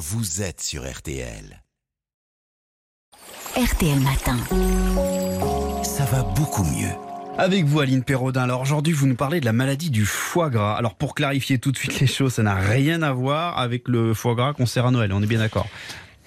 vous êtes sur RTL. RTL Matin. Ça va beaucoup mieux. Avec vous, Aline Perraudin. Alors aujourd'hui, vous nous parlez de la maladie du foie gras. Alors pour clarifier tout de suite les choses, ça n'a rien à voir avec le foie gras qu'on sert à Noël. On est bien d'accord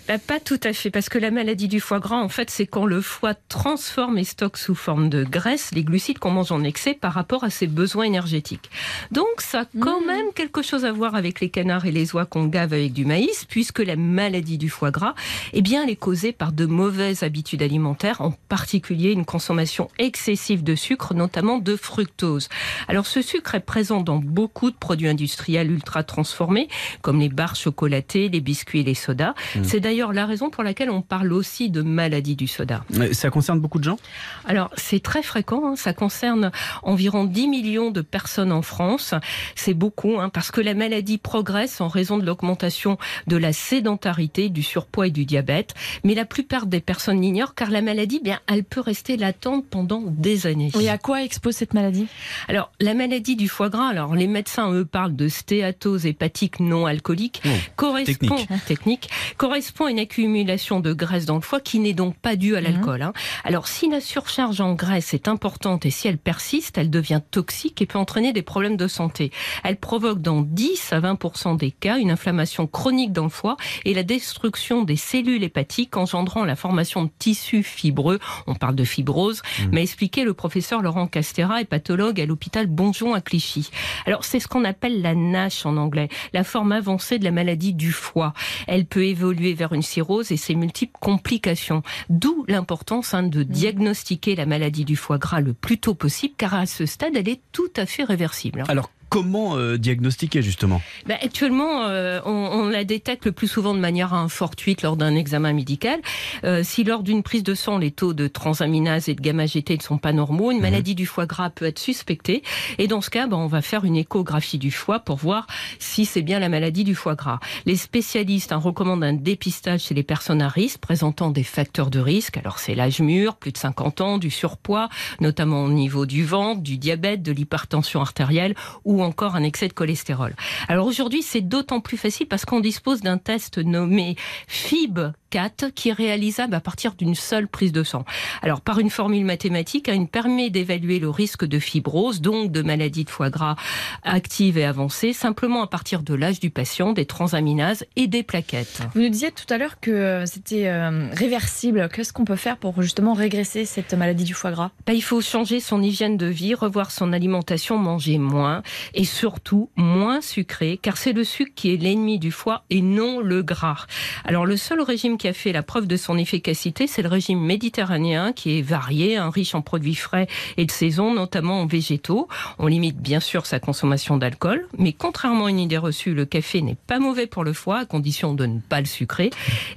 bah, pas tout à fait, parce que la maladie du foie gras, en fait, c'est quand le foie transforme et stocke sous forme de graisse les glucides qu'on mange en excès par rapport à ses besoins énergétiques. Donc, ça a quand Mmh. même quelque chose à voir avec les canards et les oies qu'on gave avec du maïs, puisque la maladie du foie gras, eh bien, elle est causée par de mauvaises habitudes alimentaires, en particulier une consommation excessive de sucre, notamment de fructose. Alors, ce sucre est présent dans beaucoup de produits industriels ultra transformés, comme les barres chocolatées, les biscuits et les sodas. C'est d'ailleurs la raison pour laquelle on parle aussi de maladie du soda. Ça concerne beaucoup de gens? Alors, c'est très fréquent, hein, ça concerne environ 10 millions de personnes en France. C'est beaucoup, hein, parce que la maladie progresse en raison de l'augmentation de la sédentarité, du surpoids et du diabète. Mais la plupart des personnes l'ignorent, car la maladie, bien, elle peut rester latente pendant des années. Et à quoi expose cette maladie? Alors, la maladie du foie gras, alors les médecins, eux, parlent de stéatose hépatique non alcoolique, Oh, correspond, technique. technique, correspond à une accumulation de graisse dans le foie qui n'est donc pas due à l'alcool. hein. Alors, si la surcharge en graisse est importante et si elle persiste, elle devient toxique et peut entraîner des problèmes de santé. Elle provoque dans 10 à 20 des cas une inflammation chronique dans le foie et la destruction des cellules hépatiques engendrant la formation de tissus fibreux. On parle de fibrose, m'a expliqué le professeur Laurent Castera, hépatologue à l'hôpital Bonjon à Clichy. Alors, c'est ce qu'on appelle la NASH en anglais, la forme avancée de la maladie du foie. Elle peut évoluer vers une cirrhose et ses multiples complications. D'où l'importance hein, de diagnostiquer la maladie du foie gras le plus tôt possible, car à ce stade, elle est tout à fait réversible. Alors comment euh, diagnostiquer justement? Ben, actuellement, euh, on, on la détecte le plus souvent de manière hein, fortuite lors d'un examen médical. Euh, si lors d'une prise de sang, les taux de transaminase et de gamma-GT ne sont pas normaux, une maladie du foie gras peut être suspectée. Et dans ce cas, ben, on va faire une échographie du foie pour voir si c'est bien la maladie du foie gras. Les spécialistes hein, recommandent un dépistage chez les personnes à risque présentant des facteurs de risque. Alors c'est l'âge mûr, plus de 50 ans, du surpoids, notamment au niveau du ventre, du diabète, de l'hypertension artérielle ou encore un excès de cholestérol. Alors aujourd'hui, c'est d'autant plus facile parce qu'on dispose d'un test nommé FIB4 qui est réalisable à partir d'une seule prise de sang. Alors par une formule mathématique, hein, il permet d'évaluer le risque de fibrose, donc de maladie de foie gras active et avancée, simplement à partir de l'âge du patient, des transaminases et des plaquettes. Vous nous disiez tout à l'heure que euh, c'était euh, réversible. Qu'est-ce qu'on peut faire pour justement régresser cette maladie du foie gras? Ben, il faut changer son hygiène de vie, revoir son alimentation, manger moins et surtout moins sucré, car c'est le sucre qui est l'ennemi du foie et non le gras. Alors le seul régime qui a fait la preuve de son efficacité, c'est le régime méditerranéen qui est varié, hein, riche en produits frais et de saison, notamment en végétaux. On limite bien sûr sa consommation d'alcool, mais contrairement à une idée reçue, le café n'est pas mauvais pour le foie à condition de ne pas le sucrer.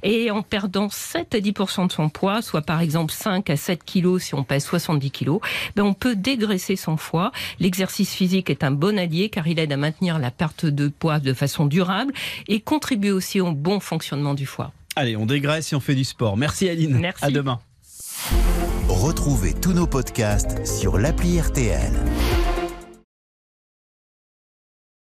Et en perdant 7 à 10% de son poids, soit par exemple 5 à 7 kilos si on pèse 70 kilos, ben on peut dégraisser son foie. L'exercice physique est un bon car il aide à maintenir la perte de poids de façon durable et contribue aussi au bon fonctionnement du foie. Allez, on dégraisse et on fait du sport. Merci Aline. Merci. À demain. Retrouvez tous nos podcasts sur l'appli RTL.